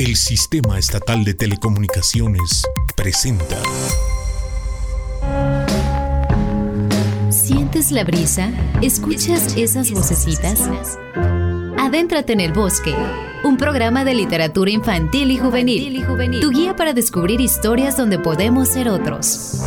El Sistema Estatal de Telecomunicaciones presenta. ¿Sientes la brisa? ¿Escuchas esas vocecitas? Adéntrate en el bosque, un programa de literatura infantil y juvenil, tu guía para descubrir historias donde podemos ser otros.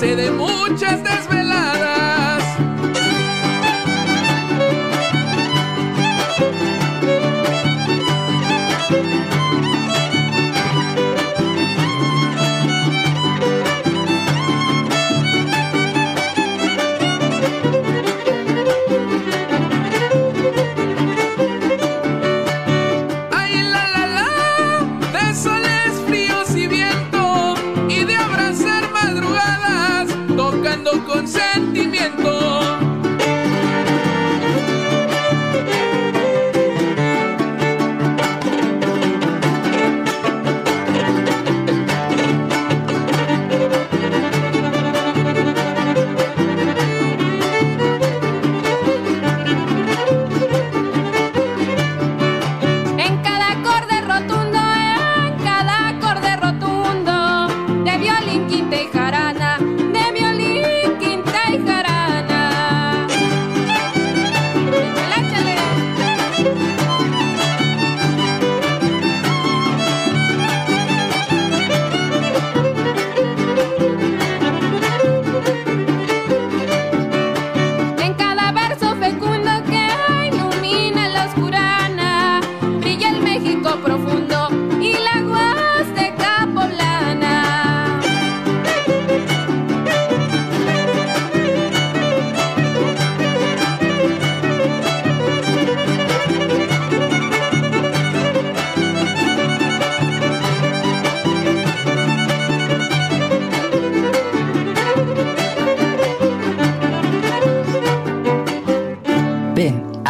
de muchas de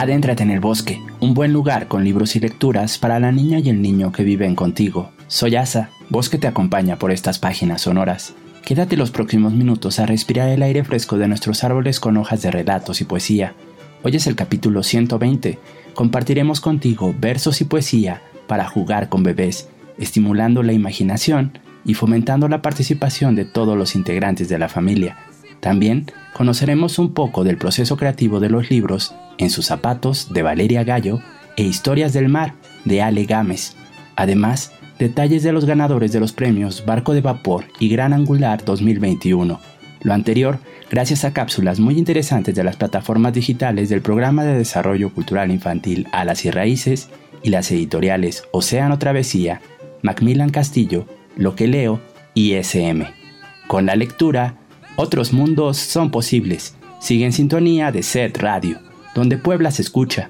Adéntrate en el bosque, un buen lugar con libros y lecturas para la niña y el niño que viven contigo. Soy Asa, Bosque te acompaña por estas páginas sonoras. Quédate los próximos minutos a respirar el aire fresco de nuestros árboles con hojas de relatos y poesía. Hoy es el capítulo 120. Compartiremos contigo versos y poesía para jugar con bebés, estimulando la imaginación y fomentando la participación de todos los integrantes de la familia. También conoceremos un poco del proceso creativo de los libros En sus zapatos de Valeria Gallo e Historias del Mar de Ale Gámez. Además, detalles de los ganadores de los premios Barco de Vapor y Gran Angular 2021. Lo anterior gracias a cápsulas muy interesantes de las plataformas digitales del Programa de Desarrollo Cultural Infantil Alas y Raíces y las editoriales Océano Travesía, Macmillan Castillo, Lo que leo y SM. Con la lectura, otros mundos son posibles. Sigue en sintonía de Set Radio, donde Puebla se escucha.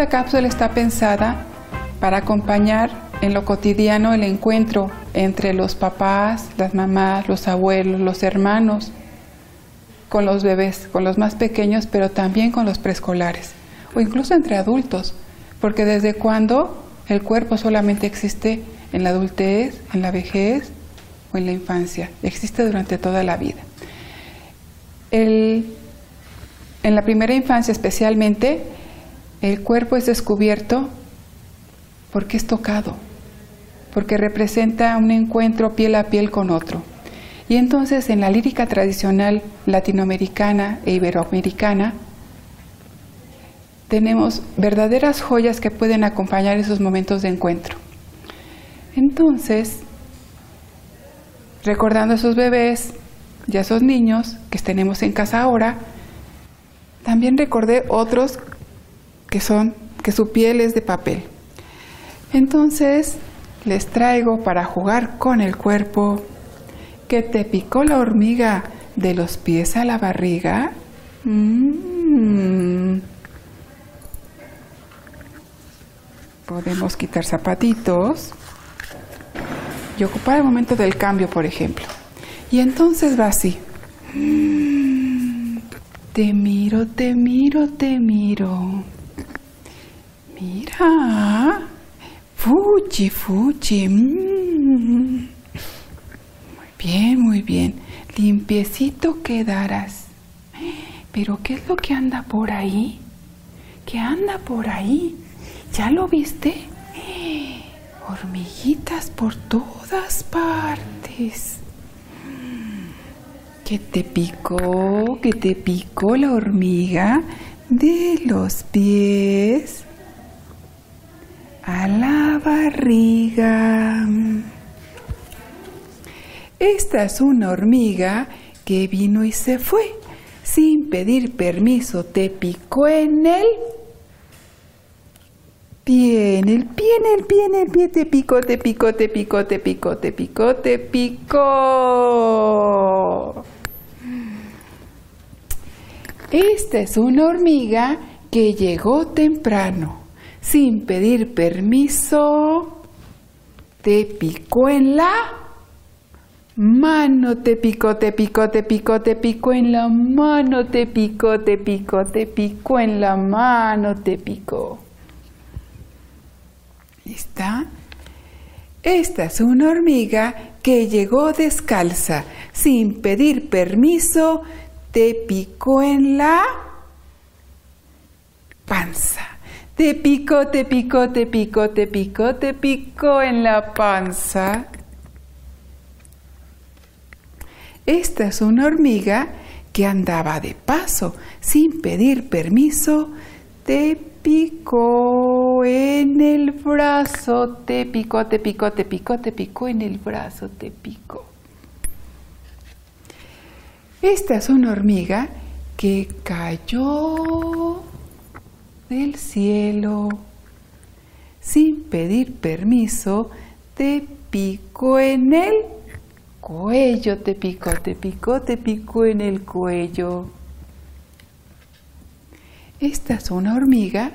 Esta cápsula está pensada para acompañar en lo cotidiano el encuentro entre los papás, las mamás, los abuelos, los hermanos, con los bebés, con los más pequeños, pero también con los preescolares, o incluso entre adultos, porque desde cuando el cuerpo solamente existe en la adultez, en la vejez o en la infancia, existe durante toda la vida. en la primera infancia especialmente, el cuerpo es descubierto porque es tocado, porque representa un encuentro piel a piel con otro. Y entonces en la lírica tradicional latinoamericana e iberoamericana tenemos verdaderas joyas que pueden acompañar esos momentos de encuentro. Entonces, recordando a esos bebés y a esos niños que tenemos en casa ahora, también recordé otros que son que su piel es de papel. Entonces, les traigo para jugar con el cuerpo que te picó la hormiga de los pies a la barriga. Mm. Podemos quitar zapatitos y ocupar el momento del cambio, por ejemplo. Y entonces va así. Mm. Te miro, te miro, te miro. Mira. Fuchi, fuchi. Mm. Muy bien, muy bien. Limpiecito quedarás. Pero ¿qué es lo que anda por ahí? ¿Qué anda por ahí? ¿Ya lo viste? Hormiguitas por todas partes. ¿Qué te picó? ¿Qué te picó la hormiga de los pies a la barriga. Esta es una hormiga que vino y se fue. Sin pedir permiso, te picó en el pie, en el pie, en el pie, en el pie, te picó, te picó, te picó, te picó, te picó, te picó. Esta es una hormiga que llegó temprano sin pedir permiso, te picó en la mano, te picó, te picó, te picó, te picó en la mano, te picó, te picó, te picó en la mano, te picó. ¿Está? Esta es una hormiga que llegó descalza, sin pedir permiso, te picó en la panza. Te picó, te picó, te picó, te picó, te picó en la panza. Esta es una hormiga que andaba de paso, sin pedir permiso, te picó en el brazo, te picó, te picó, te picó, te picó en el brazo, te picó. Esta es una hormiga que cayó del cielo. Sin pedir permiso, te picó en el cuello, te picó, te picó, te picó en el cuello. Esta es una hormiga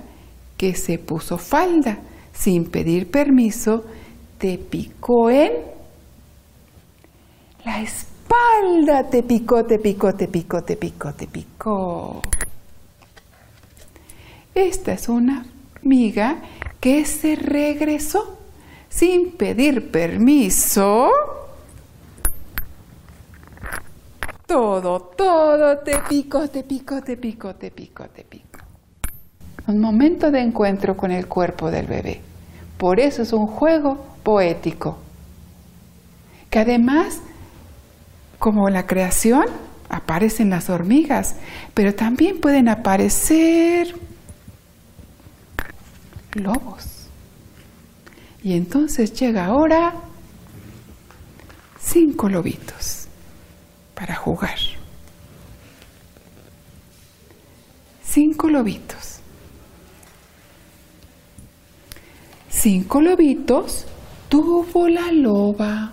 que se puso falda. Sin pedir permiso, te picó en la espalda, te picó, te picó, te picó, te picó, te picó. Esta es una amiga que se regresó sin pedir permiso. Todo, todo te pico, te pico, te pico, te pico, te pico. Un momento de encuentro con el cuerpo del bebé. Por eso es un juego poético. Que además, como la creación, aparecen las hormigas, pero también pueden aparecer lobos. Y entonces llega ahora cinco lobitos para jugar. Cinco lobitos. Cinco lobitos tuvo la loba.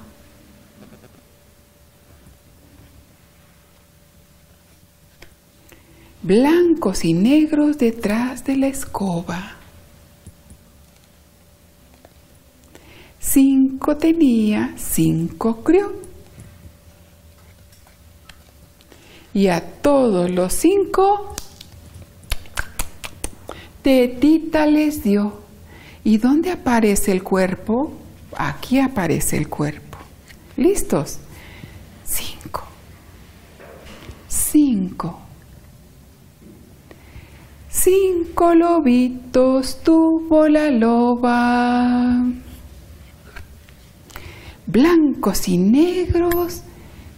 Blancos y negros detrás de la escoba. Cinco tenía, cinco crió. Y a todos los cinco, tetita les dio. ¿Y dónde aparece el cuerpo? Aquí aparece el cuerpo. ¿Listos? Cinco. Cinco. Cinco lobitos tuvo la loba, blancos y negros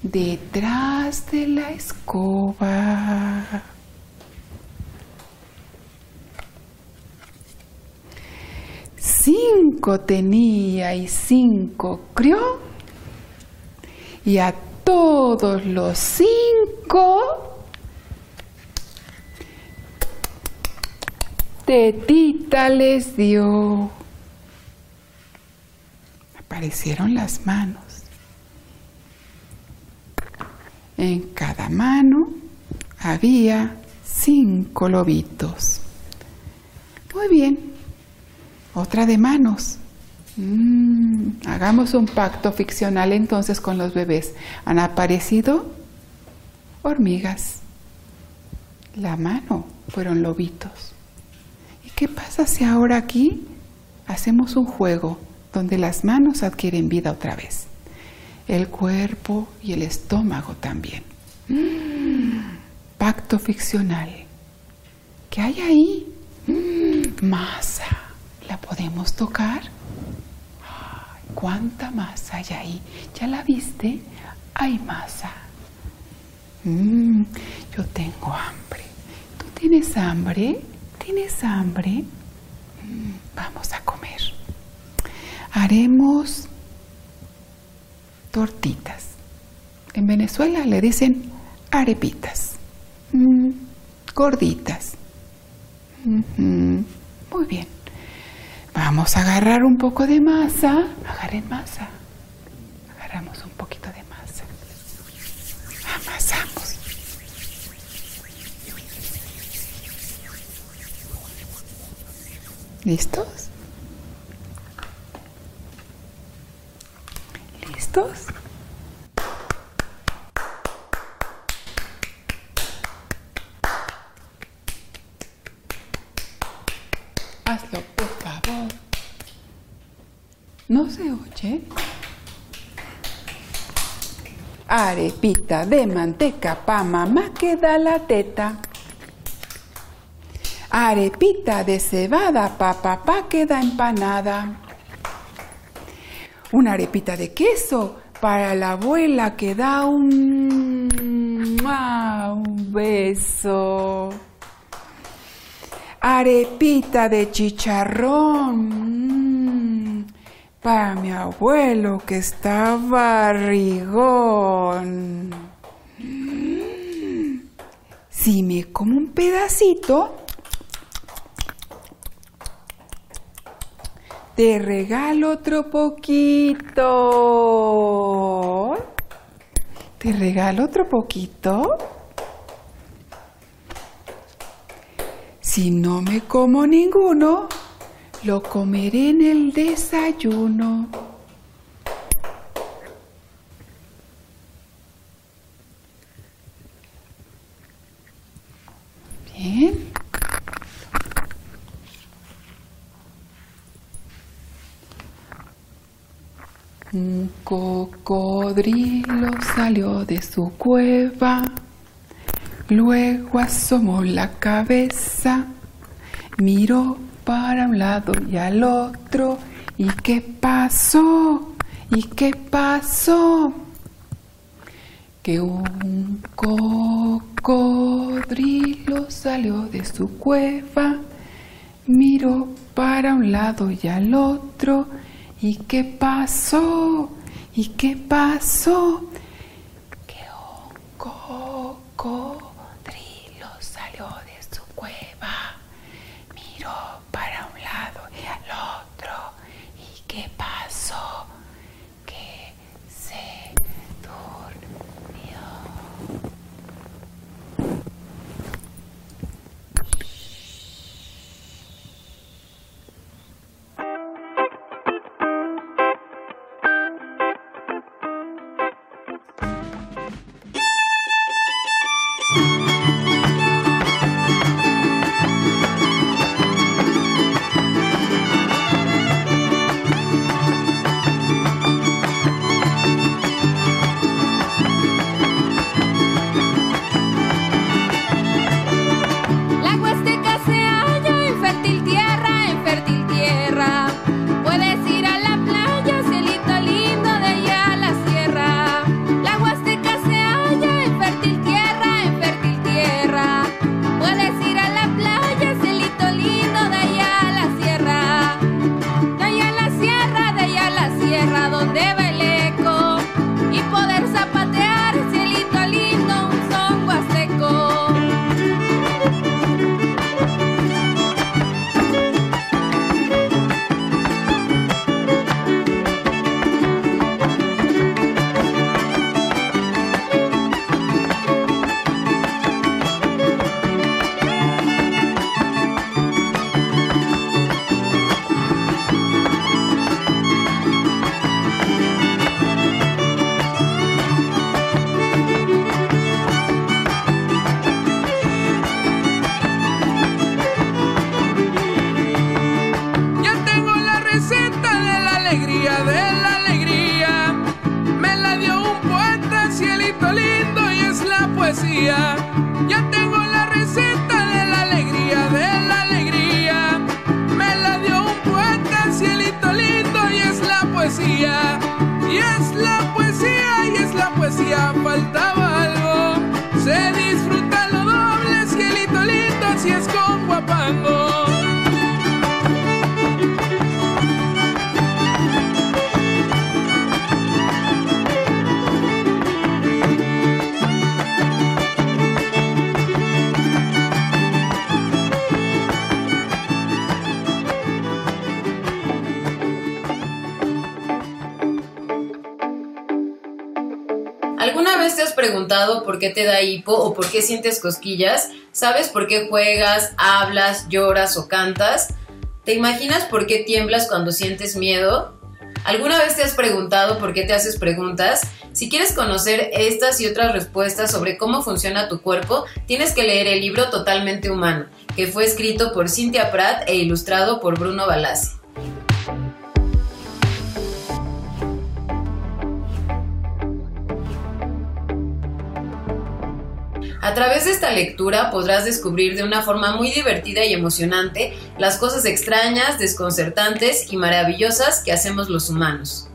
detrás de la escoba. Cinco tenía y cinco crió, y a todos los cinco tetita les dio. Aparecieron las manos. En cada mano había cinco lobitos. Muy bien. Otra de manos. Mm, hagamos un pacto ficcional entonces con los bebés. Han aparecido hormigas. La mano fueron lobitos. ¿Qué pasa si ahora aquí hacemos un juego donde las manos adquieren vida otra vez? El cuerpo y el estómago también. Pacto ficcional. ¿Qué hay ahí? Mm, masa. ¿La podemos tocar? ¿Cuánta masa hay ahí? ¿Ya la viste? Hay masa. Mm, yo tengo hambre. ¿Tú tienes hambre? ¿Tienes hambre? Mm, vamos a comer. Haremos tortitas. En Venezuela le dicen arepitas. Mm, gorditas. Muy bien. Vamos a agarrar un poco de masa. Agarren masa. Agarramos un poquito de masa. Amasamos. ¿Listos? Hazlo, por favor. ¿No se oye? Arepita de manteca pa' mamá que da la teta. Arepita de cebada, pa papá queda empanada. Una arepita de queso para la abuela que da un, un beso. Arepita de chicharrón para mi abuelo que está barrigón. Si me como un pedacito, Te regalo otro poquito. Te regalo otro poquito. Si no me como ninguno, lo comeré en el desayuno. Bien. Un cocodrilo salió de su cueva, luego asomó la cabeza, miró para un lado y al otro, ¿y qué pasó? ¿Y qué pasó? Que un cocodrilo salió de su cueva, miró para un lado y al otro, ¿Y qué pasó? ¿Y qué pasó? Preguntado por qué te da hipo o por qué sientes cosquillas? ¿Sabes por qué juegas, hablas, lloras o cantas? ¿Te imaginas por qué tiemblas cuando sientes miedo? ¿Alguna vez te has preguntado por qué te haces preguntas? Si quieres conocer estas y otras respuestas sobre cómo funciona tu cuerpo, tienes que leer el libro Totalmente Humano, que fue escrito por Cynthia Pratt e ilustrado por Bruno Balassi. A través de esta lectura podrás descubrir de una forma muy divertida y emocionante las cosas extrañas, desconcertantes y maravillosas que hacemos los humanos.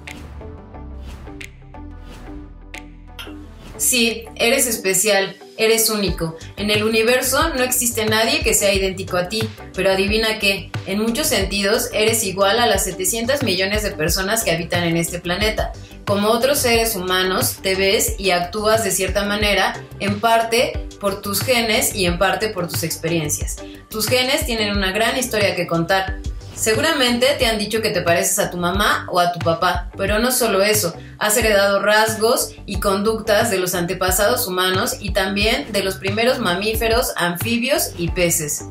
Sí, eres especial, eres único. En el universo no existe nadie que sea idéntico a ti, pero adivina qué, en muchos sentidos eres igual a las 700 millones de personas que habitan en este planeta. Como otros seres humanos, te ves y actúas de cierta manera, en parte por tus genes y en parte por tus experiencias. Tus genes tienen una gran historia que contar. Seguramente te han dicho que te pareces a tu mamá o a tu papá, pero no solo eso, has heredado rasgos y conductas de los antepasados humanos y también de los primeros mamíferos, anfibios y peces.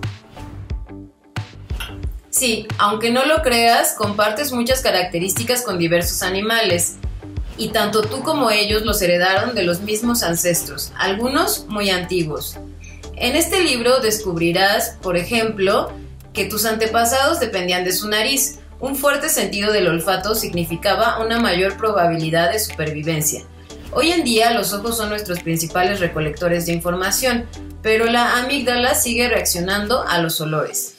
Sí, aunque no lo creas, compartes muchas características con diversos animales y tanto tú como ellos los heredaron de los mismos ancestros, algunos muy antiguos. En este libro descubrirás, por ejemplo, que tus antepasados dependían de su nariz. Un fuerte sentido del olfato significaba una mayor probabilidad de supervivencia. Hoy en día los ojos son nuestros principales recolectores de información, pero la amígdala sigue reaccionando a los olores.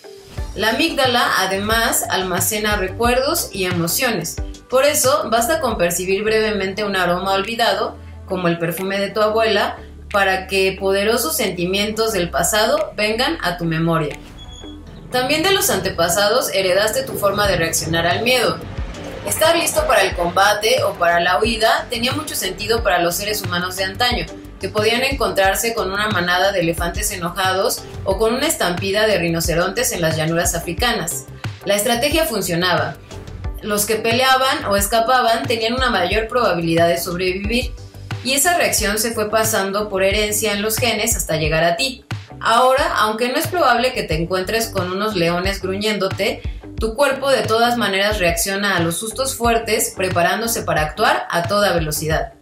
La amígdala además almacena recuerdos y emociones, por eso, basta con percibir brevemente un aroma olvidado, como el perfume de tu abuela, para que poderosos sentimientos del pasado vengan a tu memoria. También de los antepasados heredaste tu forma de reaccionar al miedo. Estar listo para el combate o para la huida tenía mucho sentido para los seres humanos de antaño, que podían encontrarse con una manada de elefantes enojados o con una estampida de rinocerontes en las llanuras africanas. La estrategia funcionaba, los que peleaban o escapaban tenían una mayor probabilidad de sobrevivir y esa reacción se fue pasando por herencia en los genes hasta llegar a ti. Ahora, aunque no es probable que te encuentres con unos leones gruñéndote, tu cuerpo de todas maneras reacciona a los sustos fuertes preparándose para actuar a toda velocidad.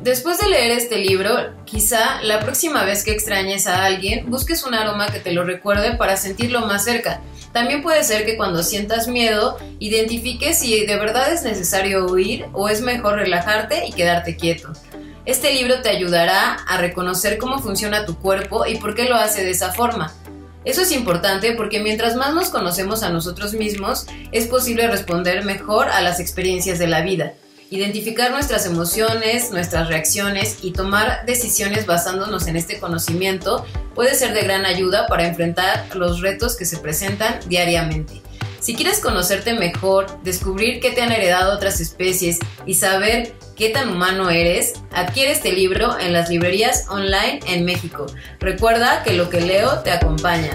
Después de leer este libro, quizá la próxima vez que extrañes a alguien, busques un aroma que te lo recuerde para sentirlo más cerca también puede ser que cuando sientas miedo, identifiques si de verdad es necesario huir o es mejor relajarte y quedarte quieto. Este libro te ayudará a reconocer cómo funciona tu cuerpo y por qué lo hace de esa forma. Eso es importante porque mientras más nos conocemos a nosotros mismos, es posible responder mejor a las experiencias de la vida identificar nuestras emociones, nuestras reacciones y tomar decisiones basándonos en este conocimiento puede ser de gran ayuda para enfrentar los retos que se presentan diariamente. Si quieres conocerte mejor, descubrir qué te han heredado otras especies y saber qué tan humano eres, adquiere este libro en las librerías online en México. Recuerda que lo que leo te acompaña.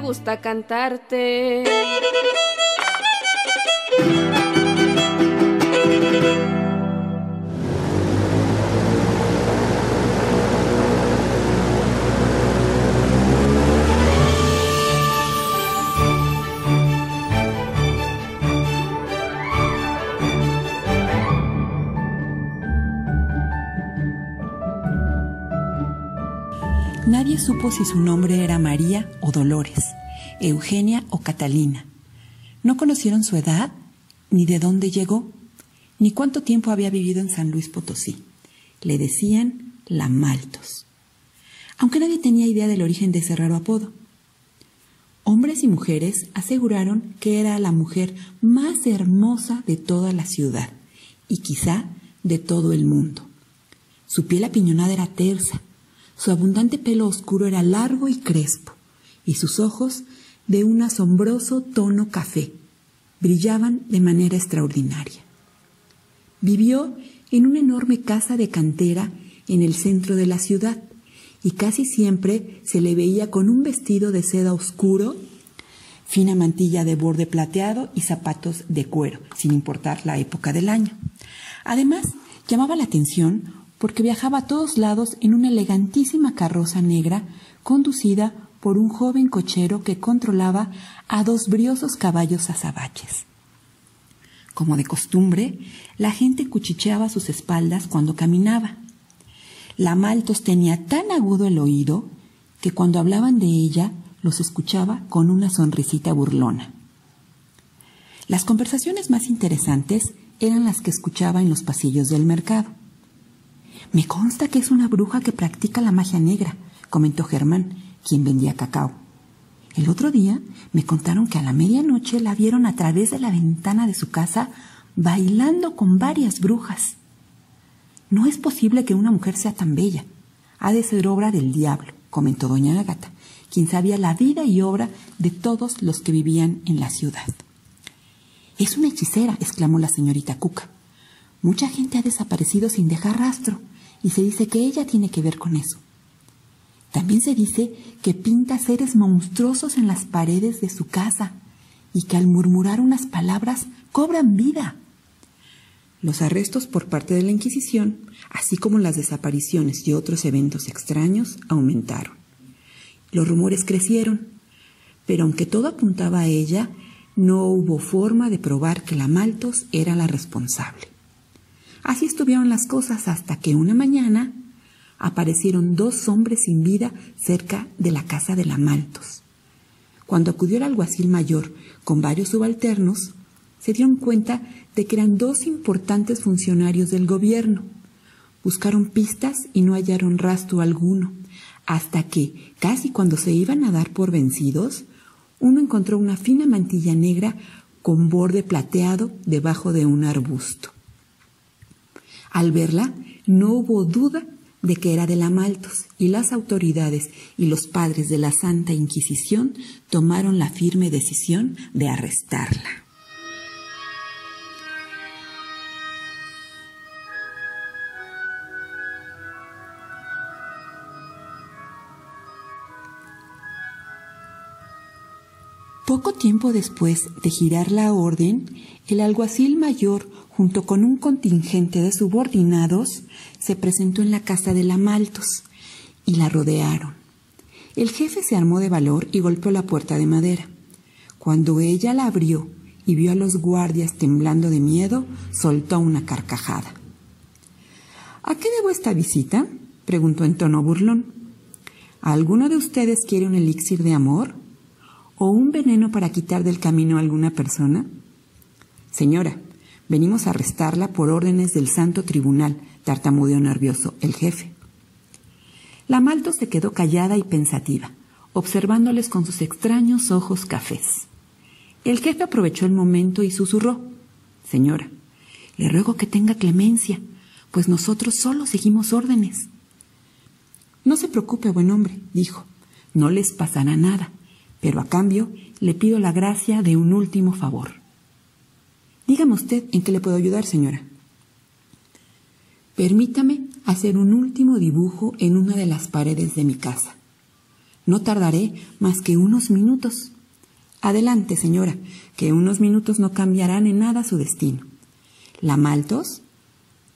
Gusta cantarte. Supo si su nombre era María o Dolores. Eugenia o Catalina. No conocieron su edad, ni de dónde llegó, ni cuánto tiempo había vivido en San Luis Potosí. Le decían la Maltos, aunque nadie tenía idea del origen de ese raro apodo. Hombres y mujeres aseguraron que era la mujer más hermosa de toda la ciudad y quizá de todo el mundo. Su piel apiñonada era tersa, su abundante pelo oscuro era largo y crespo, y sus ojos de un asombroso tono café. Brillaban de manera extraordinaria. Vivió en una enorme casa de cantera en el centro de la ciudad y casi siempre se le veía con un vestido de seda oscuro, fina mantilla de borde plateado y zapatos de cuero, sin importar la época del año. Además, llamaba la atención porque viajaba a todos lados en una elegantísima carroza negra conducida por un joven cochero que controlaba a dos briosos caballos azabaches. Como de costumbre, la gente cuchicheaba sus espaldas cuando caminaba. La Maltos tenía tan agudo el oído que cuando hablaban de ella los escuchaba con una sonrisita burlona. Las conversaciones más interesantes eran las que escuchaba en los pasillos del mercado. Me consta que es una bruja que practica la magia negra, comentó Germán, quien vendía cacao. El otro día me contaron que a la medianoche la vieron a través de la ventana de su casa bailando con varias brujas. No es posible que una mujer sea tan bella. Ha de ser obra del diablo, comentó doña Agata, quien sabía la vida y obra de todos los que vivían en la ciudad. Es una hechicera, exclamó la señorita Cuca. Mucha gente ha desaparecido sin dejar rastro, y se dice que ella tiene que ver con eso. También se dice que pinta seres monstruosos en las paredes de su casa y que al murmurar unas palabras cobran vida. Los arrestos por parte de la Inquisición, así como las desapariciones y otros eventos extraños, aumentaron. Los rumores crecieron, pero aunque todo apuntaba a ella, no hubo forma de probar que la Maltos era la responsable. Así estuvieron las cosas hasta que una mañana aparecieron dos hombres sin vida cerca de la casa de la Maltos. Cuando acudió el alguacil mayor con varios subalternos, se dieron cuenta de que eran dos importantes funcionarios del gobierno. Buscaron pistas y no hallaron rastro alguno, hasta que, casi cuando se iban a dar por vencidos, uno encontró una fina mantilla negra con borde plateado debajo de un arbusto. Al verla, no hubo duda de que era de la Maltos y las autoridades y los padres de la Santa Inquisición tomaron la firme decisión de arrestarla. Poco tiempo después de girar la orden, el alguacil mayor, junto con un contingente de subordinados, se presentó en la casa de la Maltos y la rodearon. El jefe se armó de valor y golpeó la puerta de madera. Cuando ella la abrió y vio a los guardias temblando de miedo, soltó una carcajada. ¿A qué debo esta visita? preguntó en tono burlón. ¿Alguno de ustedes quiere un elixir de amor? o un veneno para quitar del camino a alguna persona? Señora, venimos a arrestarla por órdenes del Santo Tribunal, tartamudeó nervioso el jefe. La Malto se quedó callada y pensativa, observándoles con sus extraños ojos cafés. El jefe aprovechó el momento y susurró Señora, le ruego que tenga clemencia, pues nosotros solo seguimos órdenes. No se preocupe, buen hombre, dijo, no les pasará nada pero a cambio le pido la gracia de un último favor. Dígame usted en qué le puedo ayudar, señora. Permítame hacer un último dibujo en una de las paredes de mi casa. No tardaré más que unos minutos. Adelante, señora, que unos minutos no cambiarán en nada su destino. La Maltos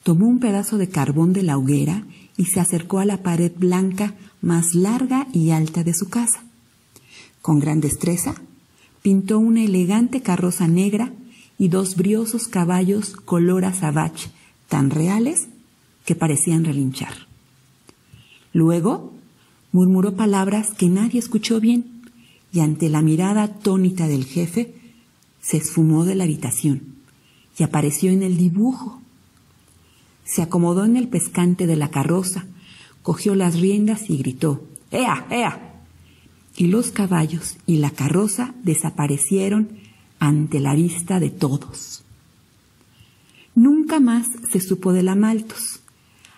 tomó un pedazo de carbón de la hoguera y se acercó a la pared blanca más larga y alta de su casa. Con gran destreza, pintó una elegante carroza negra y dos briosos caballos color azabache, tan reales que parecían relinchar. Luego murmuró palabras que nadie escuchó bien y ante la mirada atónita del jefe se esfumó de la habitación y apareció en el dibujo. Se acomodó en el pescante de la carroza, cogió las riendas y gritó ¡Ea, ea! y los caballos y la carroza desaparecieron ante la vista de todos. Nunca más se supo de la Maltos,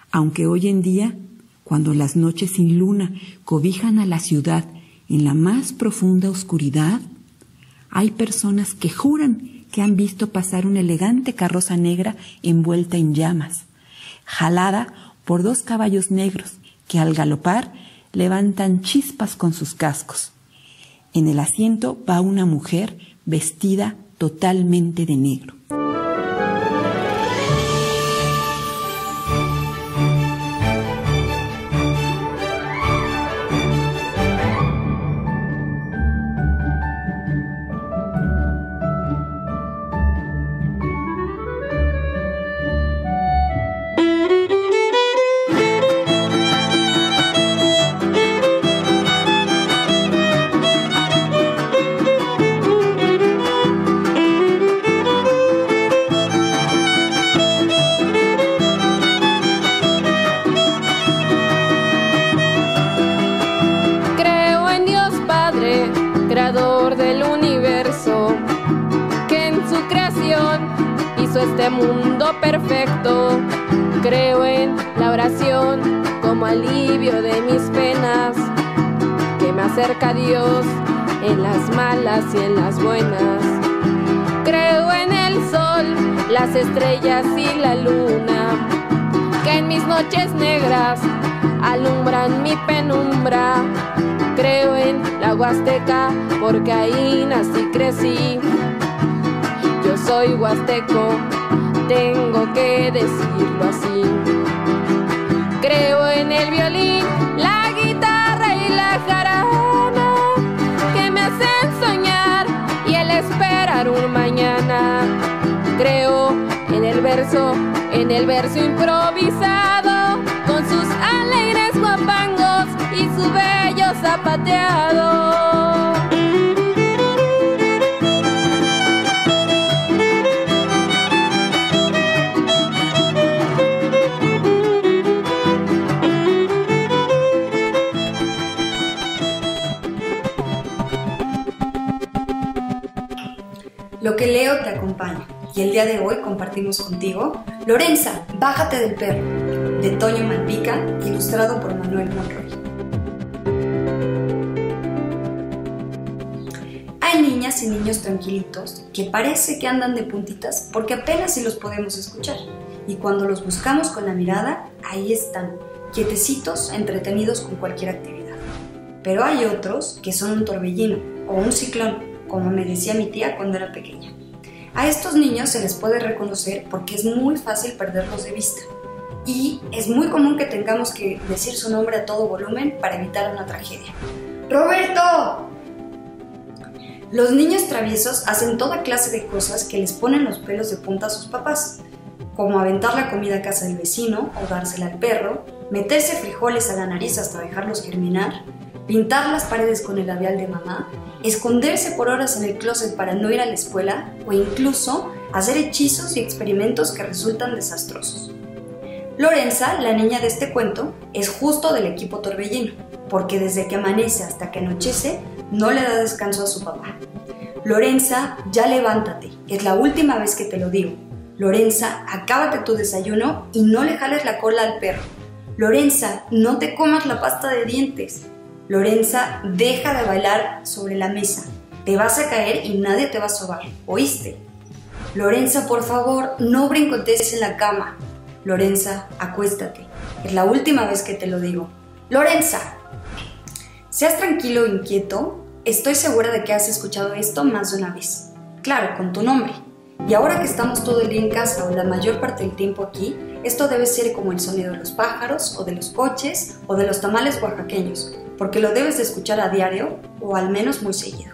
aunque hoy en día, cuando las noches sin luna cobijan a la ciudad en la más profunda oscuridad, hay personas que juran que han visto pasar una elegante carroza negra envuelta en llamas, jalada por dos caballos negros que al galopar levantan chispas con sus cascos. En el asiento va una mujer vestida totalmente de negro. Este mundo perfecto. Creo en la oración como alivio de mis penas, que me acerca a Dios en las malas y en las buenas. Creo en el sol, las estrellas y la luna, que en mis noches negras alumbran mi penumbra. Creo en la Huasteca porque ahí nací y crecí yo soy huasteco, tengo que decirlo así. Creo en el violín, la guitarra y la jarana que me hacen soñar y el esperar un mañana. Creo en el verso, en el verso improvisado, con sus alegres guapangos y su bello zapateado. Leo te acompaña y el día de hoy compartimos contigo Lorenza, Bájate del perro, de Toño Malpica, ilustrado por Manuel Monroy. Hay niñas y niños tranquilitos que parece que andan de puntitas porque apenas si los podemos escuchar. Y cuando los buscamos con la mirada, ahí están, quietecitos, entretenidos con cualquier actividad. Pero hay otros que son un torbellino o un ciclón como me decía mi tía cuando era pequeña. A estos niños se les puede reconocer porque es muy fácil perderlos de vista y es muy común que tengamos que decir su nombre a todo volumen para evitar una tragedia. ¡Roberto! Los niños traviesos hacen toda clase de cosas que les ponen los pelos de punta a sus papás, como aventar la comida a casa del vecino o dársela al perro, meterse frijoles a la nariz hasta dejarlos germinar, pintar las paredes con el labial de mamá esconderse por horas en el closet para no ir a la escuela o incluso hacer hechizos y experimentos que resultan desastrosos. Lorenza, la niña de este cuento, es justo del equipo torbellino, porque desde que amanece hasta que anochece no le da descanso a su papá. Lorenza, ya levántate, es la última vez que te lo digo. Lorenza, acábate tu desayuno y no le jales la cola al perro. Lorenza, no te comas la pasta de dientes. Lorenza, deja de bailar sobre la mesa. Te vas a caer y nadie te va a sobar. ¿Oíste? Lorenza, por favor, no brincotes en la cama. Lorenza, acuéstate. Es la última vez que te lo digo. Lorenza, seas tranquilo e inquieto. Estoy segura de que has escuchado esto más de una vez. Claro, con tu nombre. Y ahora que estamos todo el día en casa o la mayor parte del tiempo aquí, esto debe ser como el sonido de los pájaros o de los coches o de los tamales oaxaqueños, porque lo debes de escuchar a diario o al menos muy seguido.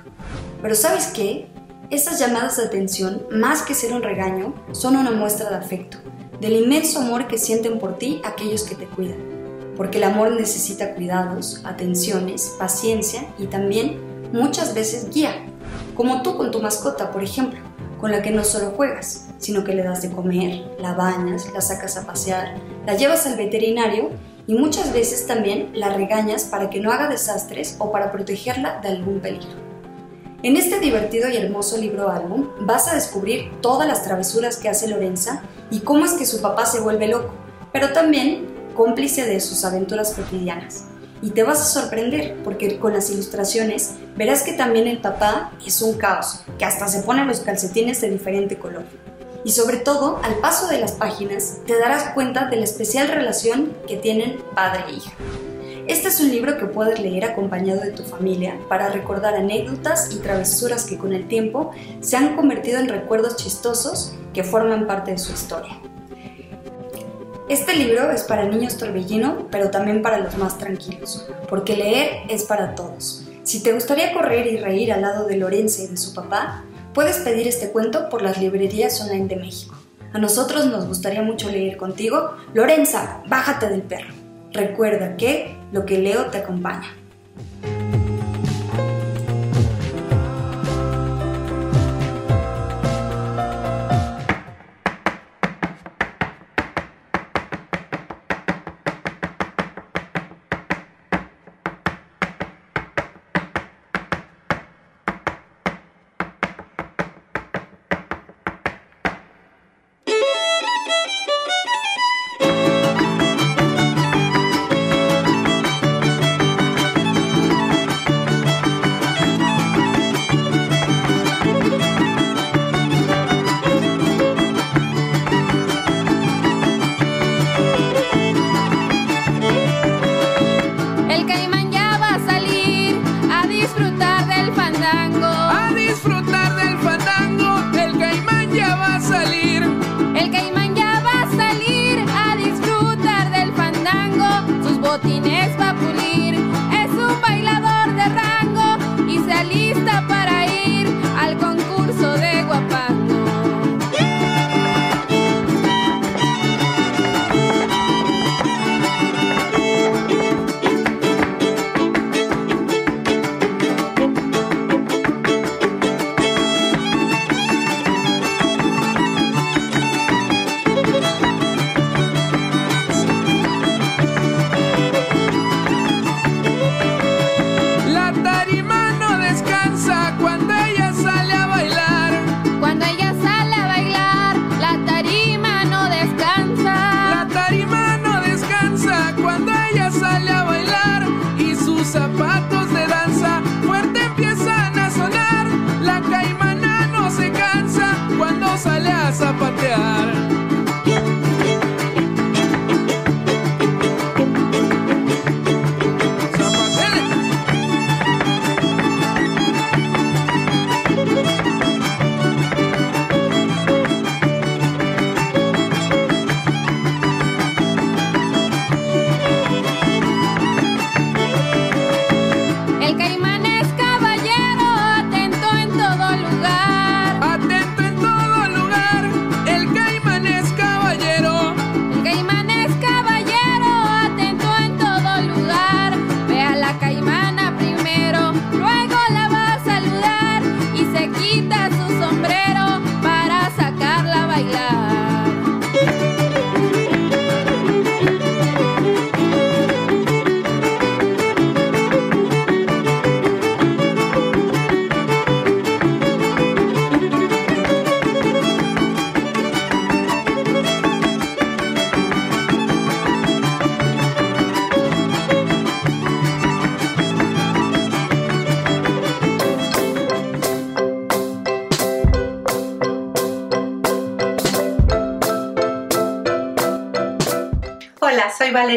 Pero ¿sabes qué? Estas llamadas de atención, más que ser un regaño, son una muestra de afecto, del inmenso amor que sienten por ti aquellos que te cuidan. Porque el amor necesita cuidados, atenciones, paciencia y también muchas veces guía, como tú con tu mascota, por ejemplo, con la que no solo juegas, sino que le das de comer, la bañas, la sacas a pasear, la llevas al veterinario y muchas veces también la regañas para que no haga desastres o para protegerla de algún peligro. En este divertido y hermoso libro álbum vas a descubrir todas las travesuras que hace Lorenza y cómo es que su papá se vuelve loco, pero también cómplice de sus aventuras cotidianas. Y te vas a sorprender porque con las ilustraciones verás que también el papá es un caos, que hasta se pone los calcetines de diferente color y sobre todo al paso de las páginas te darás cuenta de la especial relación que tienen padre e hija. Este es un libro que puedes leer acompañado de tu familia para recordar anécdotas y travesuras que con el tiempo se han convertido en recuerdos chistosos que forman parte de su historia. Este libro es para niños torbellino, pero también para los más tranquilos, porque leer es para todos. Si te gustaría correr y reír al lado de Lorenza y de su papá, Puedes pedir este cuento por las librerías online de México. A nosotros nos gustaría mucho leer contigo. Lorenza, bájate del perro. Recuerda que lo que leo te acompaña.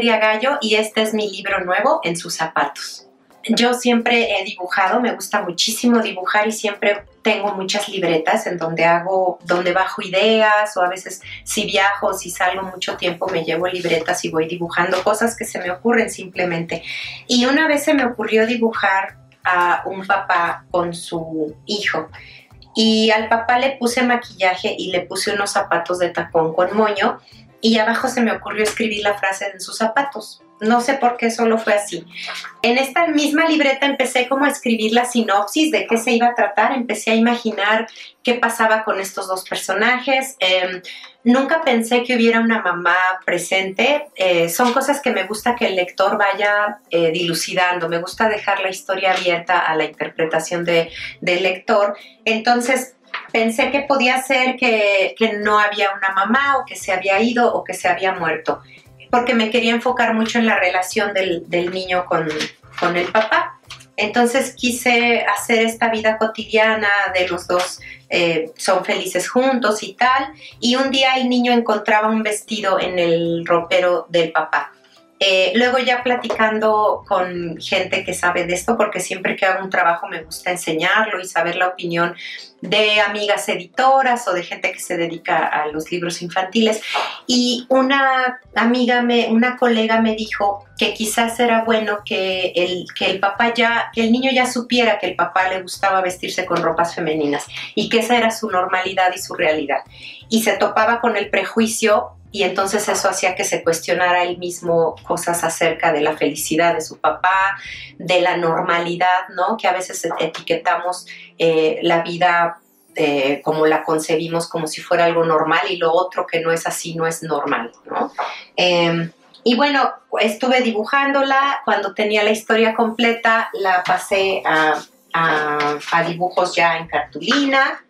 Gallo y este es mi libro nuevo, En sus zapatos. Yo siempre he dibujado, me gusta muchísimo dibujar y siempre tengo muchas libretas en donde hago, donde bajo ideas o a veces si viajo, si salgo mucho tiempo me llevo libretas y voy dibujando cosas que se me ocurren simplemente. Y una vez se me ocurrió dibujar a un papá con su hijo y al papá le puse maquillaje y le puse unos zapatos de tacón con moño y abajo se me ocurrió escribir la frase en sus zapatos. No sé por qué solo fue así. En esta misma libreta empecé como a escribir la sinopsis de qué se iba a tratar, empecé a imaginar qué pasaba con estos dos personajes. Em, nunca pensé que hubiera una mamá presente. Eh, son cosas que me gusta que el lector vaya eh, dilucidando, me gusta dejar la historia abierta a la interpretación del lector. Entonces, pensé que podía ser que, no había una mamá o que se había ido o que se había muerto, porque me quería enfocar mucho en la relación del, niño con, con, el papá. Entonces quise hacer esta vida cotidiana de los dos, eh, son felices juntos y tal, y un día el niño encontraba un vestido en el ropero del papá. Eh, luego ya platicando con gente que sabe de esto, porque siempre que hago un trabajo me gusta enseñarlo y saber la opinión de amigas editoras o de gente que se dedica a los libros infantiles. Y una amiga, me, una colega me dijo que quizás era bueno que el, que el papá ya, que el niño ya supiera que el papá le gustaba vestirse con ropas femeninas y que esa era su normalidad y su realidad. Y se topaba con el prejuicio y entonces eso hacía que se cuestionara él mismo cosas acerca de la felicidad de su papá, de la normalidad, ¿no? Que a veces etiquetamos eh, la vida eh, como la concebimos, como si fuera algo normal y lo otro que no es así no es normal, ¿no? Em, y bueno, estuve dibujándola, cuando tenía la historia completa la pasé a, a dibujos ya en cartulina,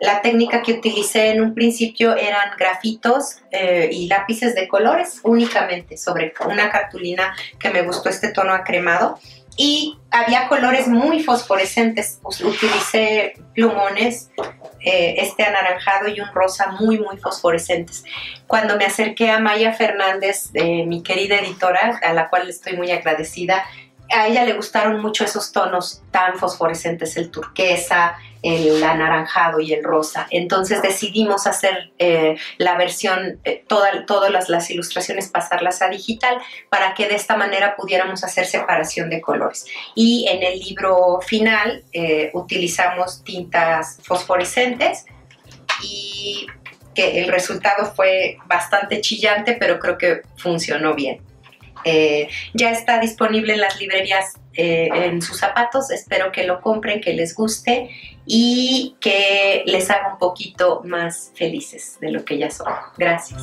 la técnica que utilicé en un principio eran grafitos eh, y lápices de colores únicamente sobre una cartulina que me gustó este tono acremado y había colores muy fosforescentes. Utilicé plumones, eh, este anaranjado y un rosa muy, muy fosforescentes. Cuando me acerqué a Maya Fernández, mi querida editora, a la cual estoy muy agradecida, a ella le gustaron mucho esos tonos tan fosforescentes, el turquesa, el anaranjado y el rosa. Entonces decidimos hacer eh, la versión, eh, todas las, ilustraciones pasarlas a digital para que de esta manera pudiéramos hacer separación de colores. Y en el libro final eh, utilizamos tintas fosforescentes y que el resultado fue bastante chillante, pero creo que funcionó bien. Ya está disponible en las librerías en sus zapatos. Espero que lo compren, que les guste y que les haga un poquito más felices de lo que ya son. Gracias.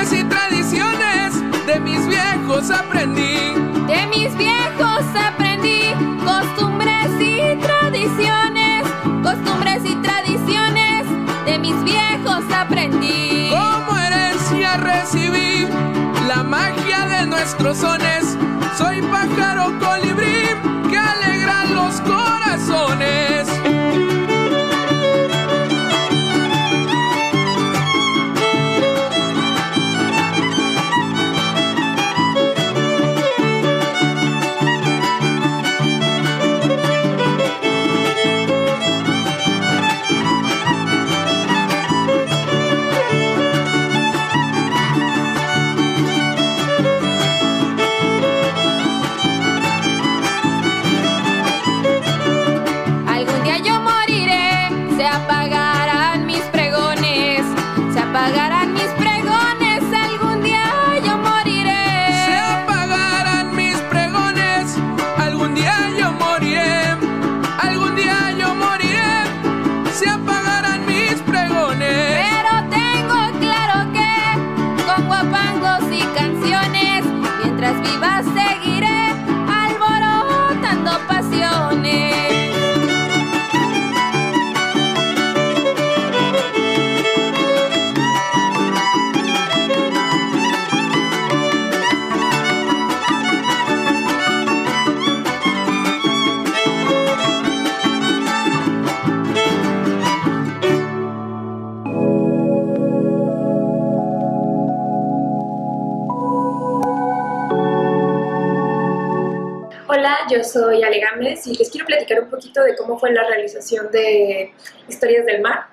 costumbres y tradiciones de mis viejos aprendí. De mis viejos aprendí costumbres y tradiciones, costumbres y tradiciones de mis viejos aprendí. Como herencia recibí la magia de nuestros sones, soy pájaro colibrí. Yo soy Ale Gámez y les quiero platicar un poquito de cómo fue la realización de Historias del Mar.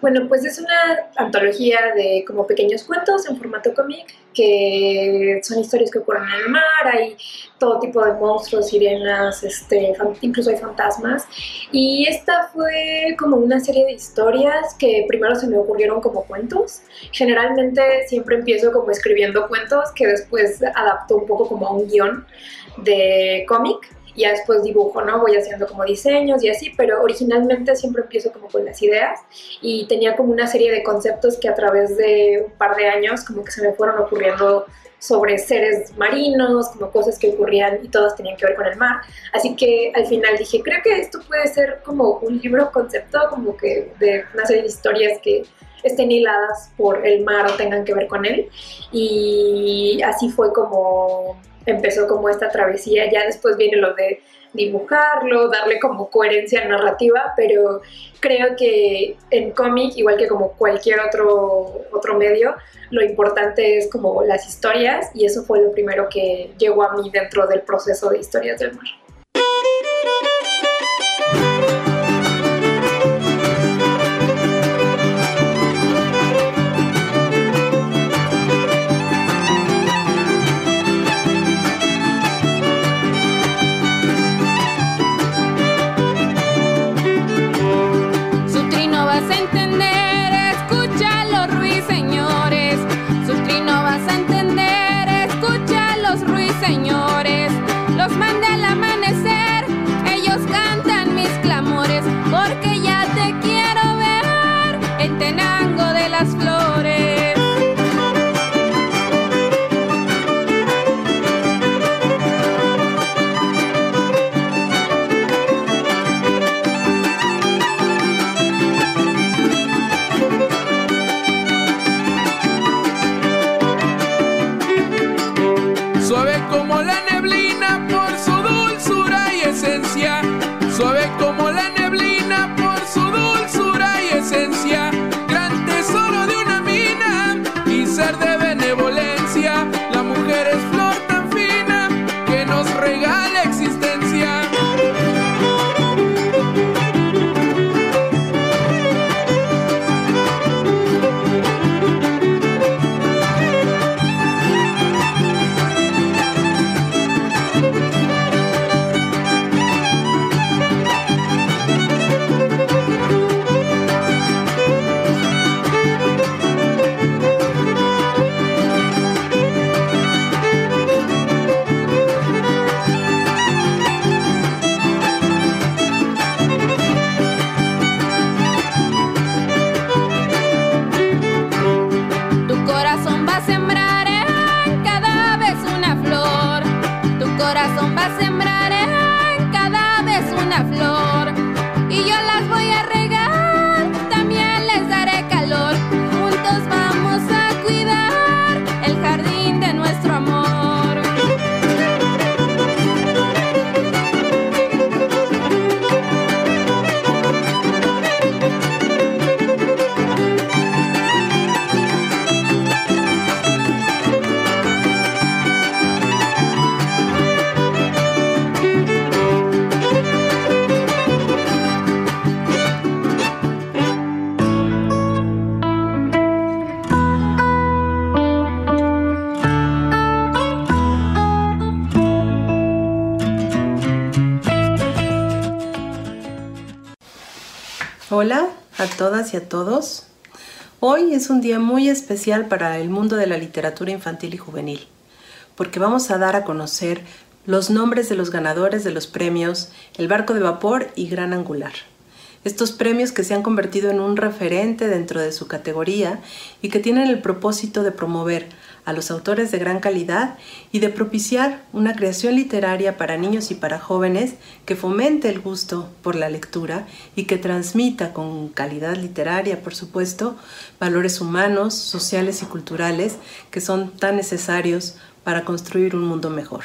Bueno, pues es una antología de como pequeños cuentos en formato cómic, que son historias que ocurren en el mar, hay todo tipo de monstruos, sirenas, este, incluso hay fantasmas. Y esta fue como una serie de historias que primero se me ocurrieron como cuentos. Generalmente siempre empiezo como escribiendo cuentos que después adapto un poco como a un guion de cómic y ya después dibujo, ¿no? Voy haciendo como diseños y así, pero originalmente siempre empiezo como con las ideas y tenía como una serie de conceptos que a través de un par de años como que se me fueron ocurriendo sobre seres marinos, como cosas que ocurrían y todas tenían que ver con el mar. Así que al final dije, creo que esto puede ser como un libro concepto, como que de una serie de historias que estén hiladas por el mar o tengan que ver con él. Y así fue como empezó como esta travesía, ya después viene lo de dibujarlo, darle como coherencia narrativa, pero creo que en cómic, igual que como cualquier otro, otro medio, lo importante es como las historias y eso fue lo primero que llegó a mí dentro del proceso de historias del mar. Todas y a todos. Hoy es un día muy especial para el mundo de la literatura infantil y juvenil, porque vamos a dar a conocer los nombres de los ganadores de los premios El Barco de Vapor y Gran Angular. Estos premios que se han convertido en un referente dentro de su categoría y que tienen el propósito de promover a los autores de gran calidad y de propiciar una creación literaria para niños y para jóvenes que fomente el gusto por la lectura y que transmita con calidad literaria, por supuesto, valores humanos, sociales y culturales que son tan necesarios para construir un mundo mejor.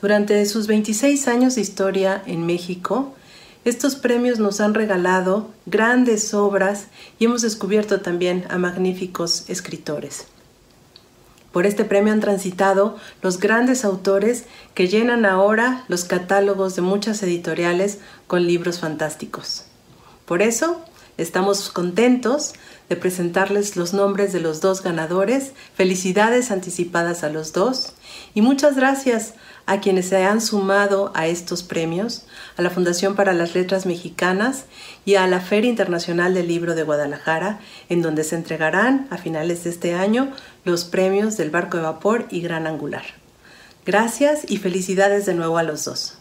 Durante sus 26 años de historia en México, estos premios nos han regalado grandes obras y hemos descubierto también a magníficos escritores. Por este premio han transitado los grandes autores que llenan ahora los catálogos de muchas editoriales con libros fantásticos. Por eso, estamos contentos de presentarles los nombres de los dos ganadores. Felicidades anticipadas a los dos y muchas gracias a quienes se han sumado a estos premios, a la Fundación para las Letras Mexicanas y a la Feria Internacional del Libro de Guadalajara, en donde se entregarán a finales de este año los premios del barco de vapor y gran angular. Gracias y felicidades de nuevo a los dos.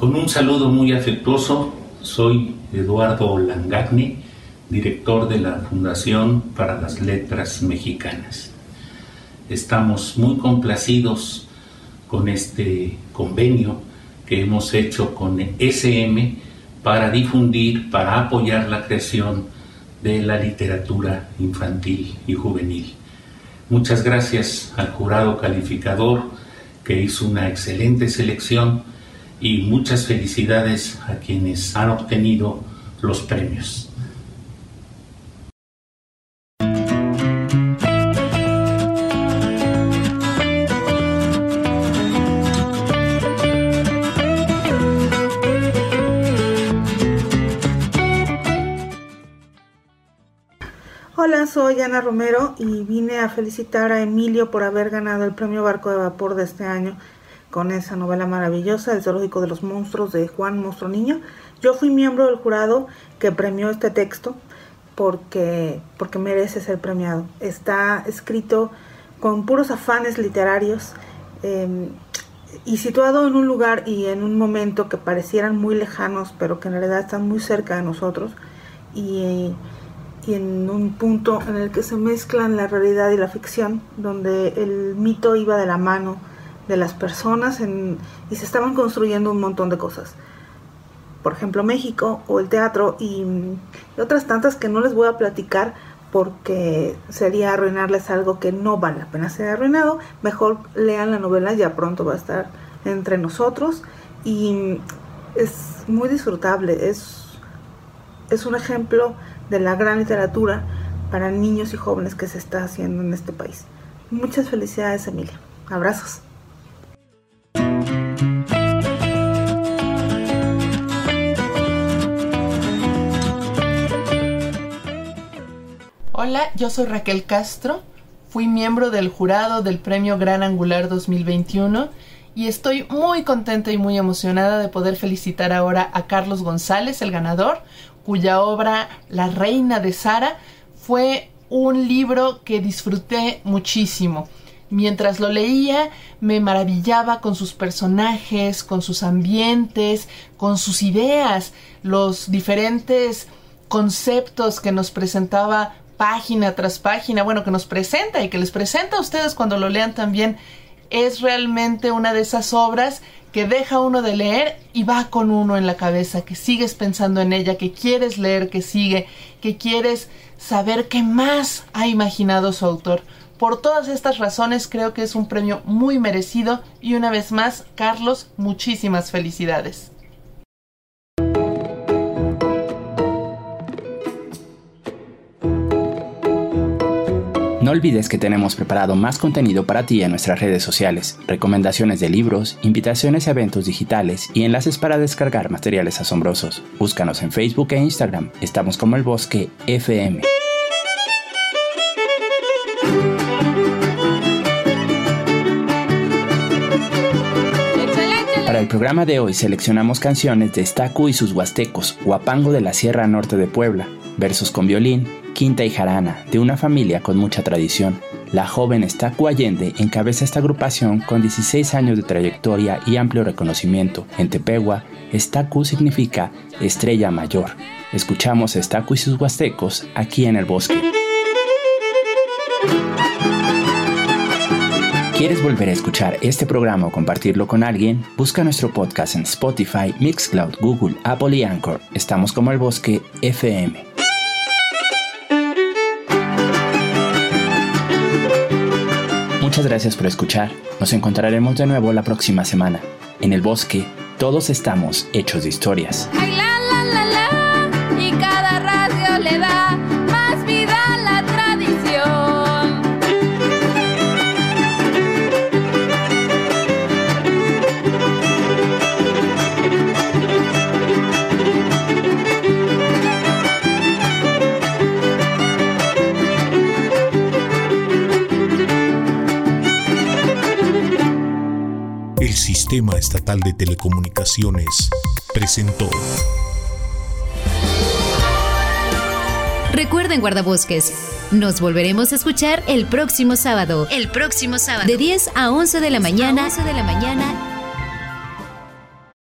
Con un saludo muy afectuoso, soy Eduardo Langagne, director de la Fundación para las Letras Mexicanas. Estamos muy complacidos con este convenio que hemos hecho con SM para difundir, para apoyar la creación de la literatura infantil y juvenil. Muchas gracias al jurado calificador que hizo una excelente selección y muchas felicidades a quienes han obtenido los premios. Soy Ana Romero y vine a felicitar a Emilio por haber ganado el premio Barco de Vapor de este año con esa novela maravillosa, El Zoológico de los Monstruos de Juan Monstruo Niño. Yo fui miembro del jurado que premió este texto porque, porque merece ser premiado. Está escrito con puros afanes literarios em, y situado en un lugar y en un momento que parecieran muy lejanos, pero que en realidad están muy cerca de nosotros. Y, y en un punto en el que se mezclan la realidad y la ficción, donde el mito iba de la mano de las personas y se estaban construyendo un montón de cosas. Por ejemplo, México o el teatro y, otras tantas que no les voy a platicar porque sería arruinarles algo que no vale la pena ser arruinado. Mejor lean la novela, ya pronto va a estar entre nosotros y es muy disfrutable, es, es un ejemplo de la gran literatura para niños y jóvenes que se está haciendo en este país. Muchas felicidades, Emilia. Abrazos. Hola, yo soy Raquel Castro. Fui miembro del jurado del Premio Gran Angular 2021 y estoy muy contenta y muy emocionada de poder felicitar ahora a Carlos González, el ganador, cuya obra La Reina de Sara fue un libro que disfruté muchísimo. Mientras lo leía me maravillaba con sus personajes, con sus ambientes, con sus ideas, los diferentes conceptos que nos presentaba página tras página, bueno, que nos presenta y que les presenta a ustedes cuando lo lean también, es realmente una de esas obras que deja uno de leer y va con uno en la cabeza, que sigues pensando en ella, que quieres leer, que sigue, que quieres saber qué más ha imaginado su autor. Por todas estas razones creo que es un premio muy merecido y una vez más, Carlos, muchísimas felicidades. No olvides que tenemos preparado más contenido para ti en nuestras redes sociales, recomendaciones de libros, invitaciones a eventos digitales y enlaces para descargar materiales asombrosos. Búscanos en Facebook e Instagram, estamos como el bosque FM. Para el programa de hoy seleccionamos canciones de Estacu y sus huastecos, Huapango de la Sierra Norte de Puebla, versos con violín, quinta y jarana, de una familia con mucha tradición. La joven Estacu Allende encabeza esta agrupación con 16 años de trayectoria y amplio reconocimiento. En Tepehua, Estacu significa estrella mayor. Escuchamos Estacu y sus huastecos aquí en el bosque. ¿Quieres volver a escuchar este programa o compartirlo con alguien? Busca nuestro podcast en Spotify, Mixcloud, Google, Apple y Anchor. Estamos como el bosque FM. Muchas gracias por escuchar. Nos encontraremos de nuevo la próxima semana. En el bosque, todos estamos hechos de historias. Sistema Estatal de Telecomunicaciones presentó. Recuerden, guardabosques, nos volveremos a escuchar el próximo sábado. El próximo sábado. De 10 a 11 de la mañana. 11 de la mañana